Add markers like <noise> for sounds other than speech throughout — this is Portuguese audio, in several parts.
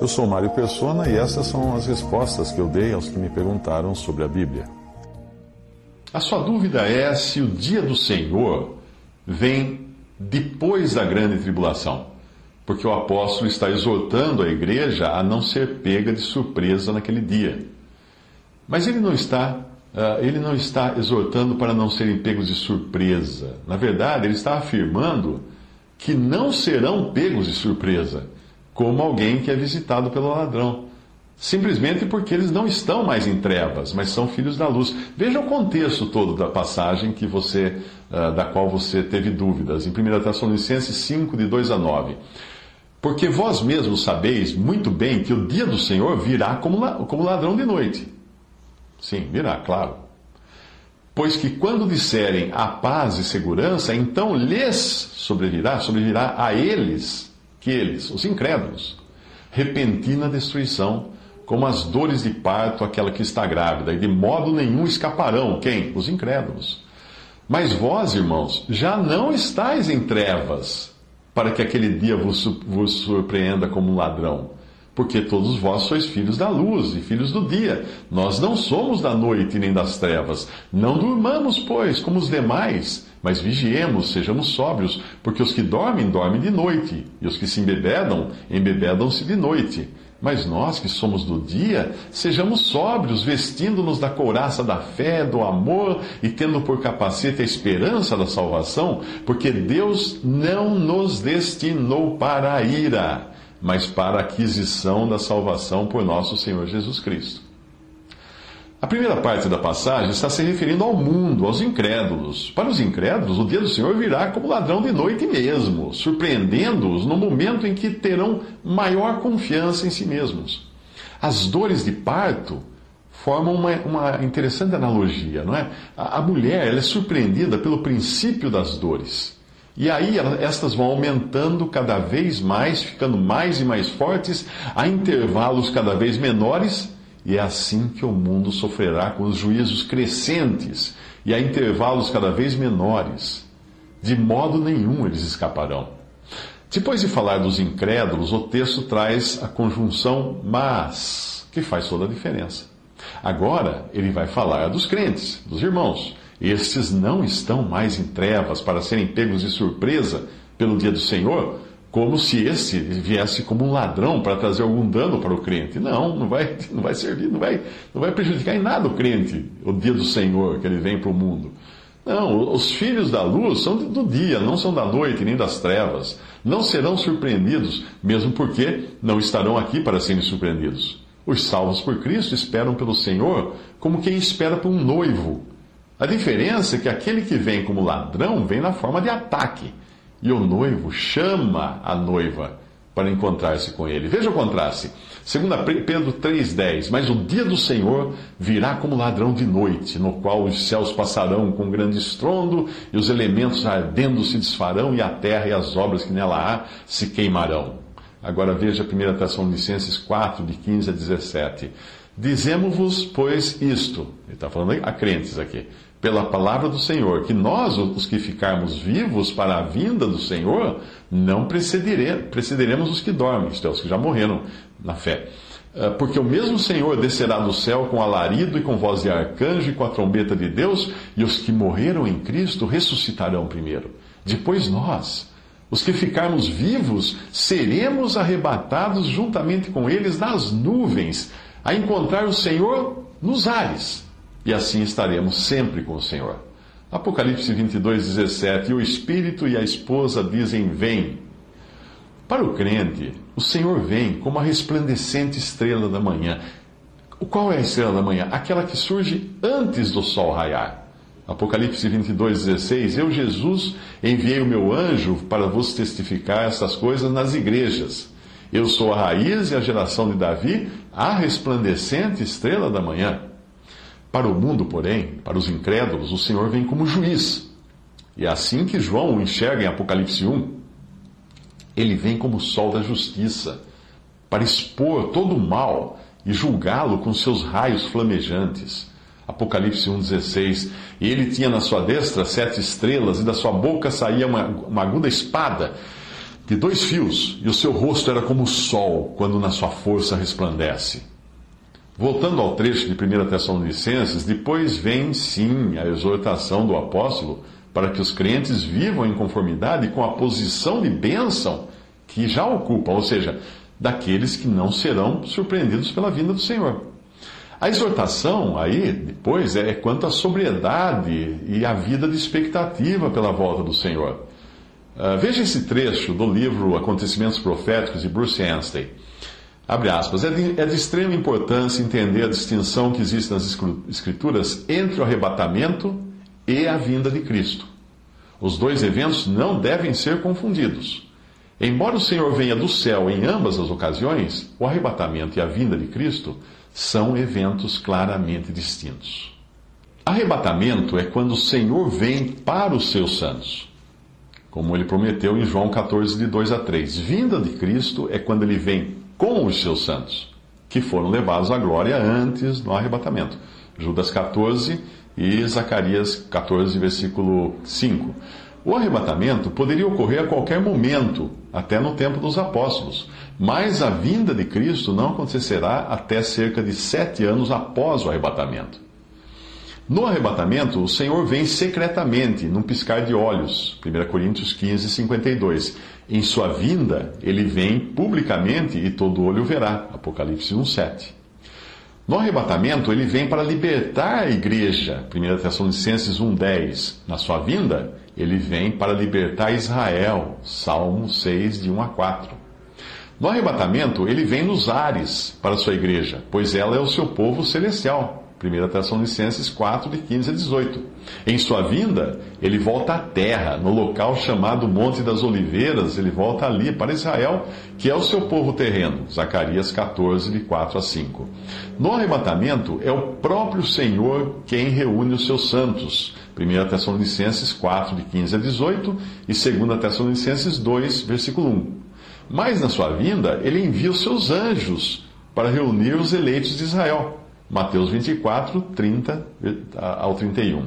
Eu sou Mário Persona e essas são as respostas que eu dei aos que me perguntaram sobre a Bíblia. A sua dúvida é se o dia do Senhor vem depois da grande tribulação, porque o apóstolo está exortando a igreja a não ser pega de surpresa naquele dia. Mas ele não está, uh, ele não está exortando para não serem pegos de surpresa. Na verdade, ele está afirmando que não serão pegos de surpresa, como alguém que é visitado pelo ladrão. Simplesmente porque eles não estão mais em trevas, mas são filhos da luz. Veja o contexto todo da passagem que você, uh, da qual você teve dúvidas. Em 1 Tessalonicenses 5, de 2 a 9. Porque vós mesmos sabeis muito bem que o dia do Senhor virá como ladrão de noite. Sim, virá, claro. Pois que quando disserem a paz e segurança, então lhes sobrevirá, sobrevirá a eles, eles, os incrédulos, repentina destruição, como as dores de parto aquela que está grávida, e de modo nenhum escaparão. Quem? Os incrédulos. Mas vós, irmãos, já não estáis em trevas, para que aquele dia vos surpreenda como um ladrão porque todos vós sois filhos da luz e filhos do dia. Nós não somos da noite nem das trevas. Não durmamos, pois, como os demais, mas vigiemos, sejamos sóbrios, porque os que dormem, dormem de noite, e os que se embebedam, embebedam-se de noite. Mas nós que somos do dia, sejamos sóbrios, vestindo-nos da couraça da fé, do amor e tendo por capacete a esperança da salvação, porque Deus não nos destinou para a ira mas para a aquisição da salvação por nosso Senhor Jesus Cristo. A primeira parte da passagem está se referindo ao mundo, aos incrédulos. Para os incrédulos, o dia do Senhor virá como ladrão de noite mesmo, surpreendendo-os no momento em que terão maior confiança em si mesmos. As dores de parto formam uma, uma interessante analogia, não é? A, a mulher ela é surpreendida pelo princípio das dores. E aí estas vão aumentando cada vez mais, ficando mais e mais fortes, a intervalos cada vez menores, e é assim que o mundo sofrerá com os juízos crescentes e a intervalos cada vez menores. De modo nenhum eles escaparão. Depois de falar dos incrédulos, o texto traz a conjunção mas, que faz toda a diferença. Agora ele vai falar dos crentes, dos irmãos. Estes não estão mais em trevas para serem pegos de surpresa pelo dia do Senhor, como se este viesse como um ladrão para trazer algum dano para o crente. Não, não vai, <laughs> não vai servir, não vai, não vai prejudicar em nada o crente, o dia do Senhor, que ele vem para o mundo. Não, os filhos da luz são do dia, não são da noite nem das trevas. Não serão surpreendidos, mesmo porque não estarão aqui para serem surpreendidos. Os salvos por Cristo esperam pelo Senhor como quem espera por um noivo a diferença é que aquele que vem como ladrão vem na forma de ataque. E o noivo chama a noiva para encontrar-se com ele. Veja o contraste. 2 Pedro 3,10: Mas o dia do Senhor virá como ladrão de noite, no qual os céus passarão com grande estrondo, e os elementos ardendo se desfarão, e a terra e as obras que nela há se queimarão. Agora veja 1 Tessalonicenses 4, de 15 a 17. Dizemos-vos, pois, isto. Ele está falando a crentes aqui pela palavra do Senhor, que nós, os que ficarmos vivos para a vinda do Senhor, não precederemos os que dormem, isto é, os que já morreram na fé. Ah, porque o mesmo Senhor descerá do céu com alarido e com voz de arcanjo e com a trombeta de Deus, e os que morreram em Cristo ressuscitarão primeiro. Depois nós, os que ficarmos vivos, seremos arrebatados juntamente com eles nas nuvens, a encontrar o Senhor nos ares e assim estaremos sempre com o Senhor. Apocalipse 22, 17: E o Espírito e a esposa dizem: Vem. Para o crente, o Senhor vem como a resplandecente estrela da manhã. Qual é a estrela da manhã? Aquela que surge antes do sol raiar. Apocalipse 22, 16: Eu, Jesus, enviei o meu anjo para vos testificar essas coisas nas igrejas. Eu sou a raiz e a geração de Davi, a resplandecente estrela da manhã. Para o mundo, porém, para os incrédulos, o Senhor vem como juiz. E é assim que João o enxerga em Apocalipse 1. Ele vem como o sol da justiça, para expor todo o mal e julgá-lo com seus raios flamejantes. Apocalipse 1,16. E ele tinha na sua destra sete estrelas, e da sua boca saía uma, uma aguda espada de dois fios, e o seu rosto era como o sol, quando na sua força resplandece. Voltando ao trecho de 1 Tessalonicenses, depois vem sim a exortação do apóstolo para que os crentes vivam em conformidade com a posição de bênção que já ocupam, ou seja, daqueles que não serão surpreendidos pela vinda do Senhor. A exortação aí, depois, é quanto à sobriedade e à vida de expectativa pela volta do Senhor. Uh, veja esse trecho do livro Acontecimentos Proféticos de Bruce Anstey. Abre aspas. É de, é de extrema importância entender a distinção que existe nas Escrituras entre o arrebatamento e a vinda de Cristo. Os dois eventos não devem ser confundidos. Embora o Senhor venha do céu em ambas as ocasiões, o arrebatamento e a vinda de Cristo são eventos claramente distintos. Arrebatamento é quando o Senhor vem para os seus santos, como ele prometeu em João 14, de 2 a 3. Vinda de Cristo é quando ele vem com os seus santos, que foram levados à glória antes do arrebatamento. Judas 14 e Zacarias 14, versículo 5. O arrebatamento poderia ocorrer a qualquer momento, até no tempo dos apóstolos, mas a vinda de Cristo não acontecerá até cerca de sete anos após o arrebatamento. No arrebatamento, o Senhor vem secretamente, num piscar de olhos. 1 Coríntios 15, 52. Em sua vinda, ele vem publicamente e todo olho verá. Apocalipse 1, 7. No arrebatamento, ele vem para libertar a igreja. 1 Tessalonicenses 1, 10. Na sua vinda, ele vem para libertar Israel. Salmo 6, de 1 a 4. No arrebatamento, ele vem nos ares para sua igreja, pois ela é o seu povo celestial. 1 Tessalonicenses 4, de 15 a 18. Em sua vinda, ele volta à terra, no local chamado Monte das Oliveiras, ele volta ali para Israel, que é o seu povo terreno. Zacarias 14, de 4 a 5. No arrebatamento, é o próprio Senhor quem reúne os seus santos. 1 Tessalonicenses 4, de 15 a 18 e 2 Tessalonicenses 2, versículo 1. Mas na sua vinda, ele envia os seus anjos para reunir os eleitos de Israel. Mateus 24, 30 ao 31.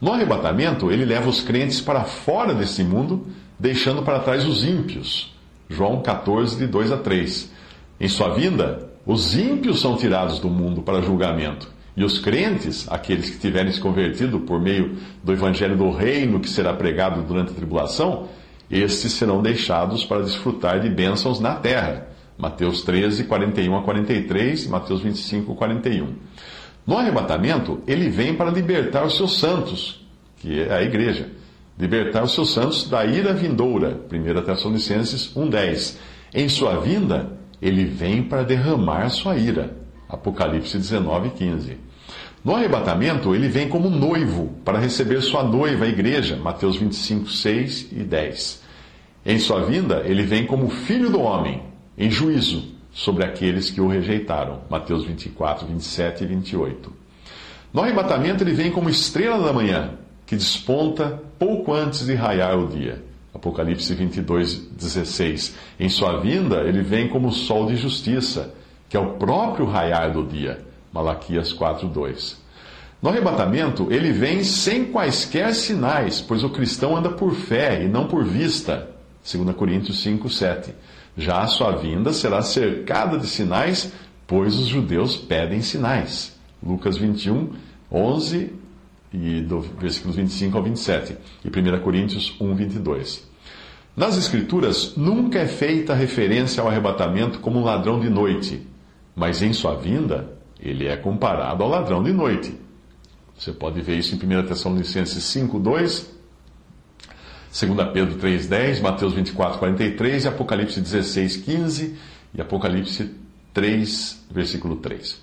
No arrebatamento, ele leva os crentes para fora desse mundo, deixando para trás os ímpios. João 14, de 2 a 3. Em sua vinda, os ímpios são tirados do mundo para julgamento. E os crentes, aqueles que tiverem se convertido por meio do evangelho do reino que será pregado durante a tribulação, estes serão deixados para desfrutar de bênçãos na terra Mateus 13, 41 a 43, Mateus 25, 41. No arrebatamento, ele vem para libertar os seus santos, que é a igreja. Libertar os seus santos da ira vindoura, 1 Tessalonicenses 1,10. Em sua vinda, ele vem para derramar sua ira, Apocalipse 19, 15. No arrebatamento, ele vem como noivo para receber sua noiva, a igreja, Mateus 25, 6 e 10. Em sua vinda, ele vem como filho do homem, em juízo sobre aqueles que o rejeitaram. Mateus 24, 27 e 28. No arrebatamento, ele vem como estrela da manhã, que desponta pouco antes de raiar o dia. Apocalipse 22, 16. Em sua vinda, ele vem como o sol de justiça, que é o próprio raiar do dia. Malaquias 4, 2. No arrebatamento, ele vem sem quaisquer sinais, pois o cristão anda por fé e não por vista. 2 Coríntios 5, 7. Já a sua vinda será cercada de sinais, pois os judeus pedem sinais. Lucas 21, 11 e do versículos 25 ao 27 e 1 Coríntios 1, 22. Nas Escrituras, nunca é feita referência ao arrebatamento como um ladrão de noite, mas em sua vinda, ele é comparado ao ladrão de noite. Você pode ver isso em 1 Tessalonicenses 5, 2 2 Pedro 3,10, Mateus 24, 43, Apocalipse 16, 15 e Apocalipse 3, versículo 3.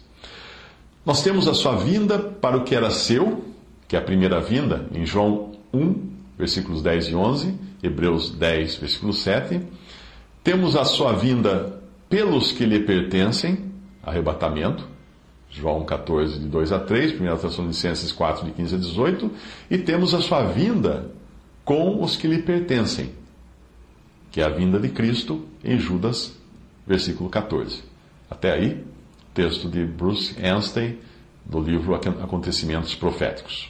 Nós temos a sua vinda para o que era seu, que é a primeira vinda, em João 1, versículos 10 e 11, Hebreus 10, versículo 7. Temos a sua vinda pelos que lhe pertencem, arrebatamento, João 14, de 2 a 3, 1 Tessalonicenses 4, de 15 a 18, e temos a sua vinda com os que lhe pertencem, que é a vinda de Cristo em Judas, versículo 14. Até aí, texto de Bruce Anstey, do livro Acontecimentos Proféticos.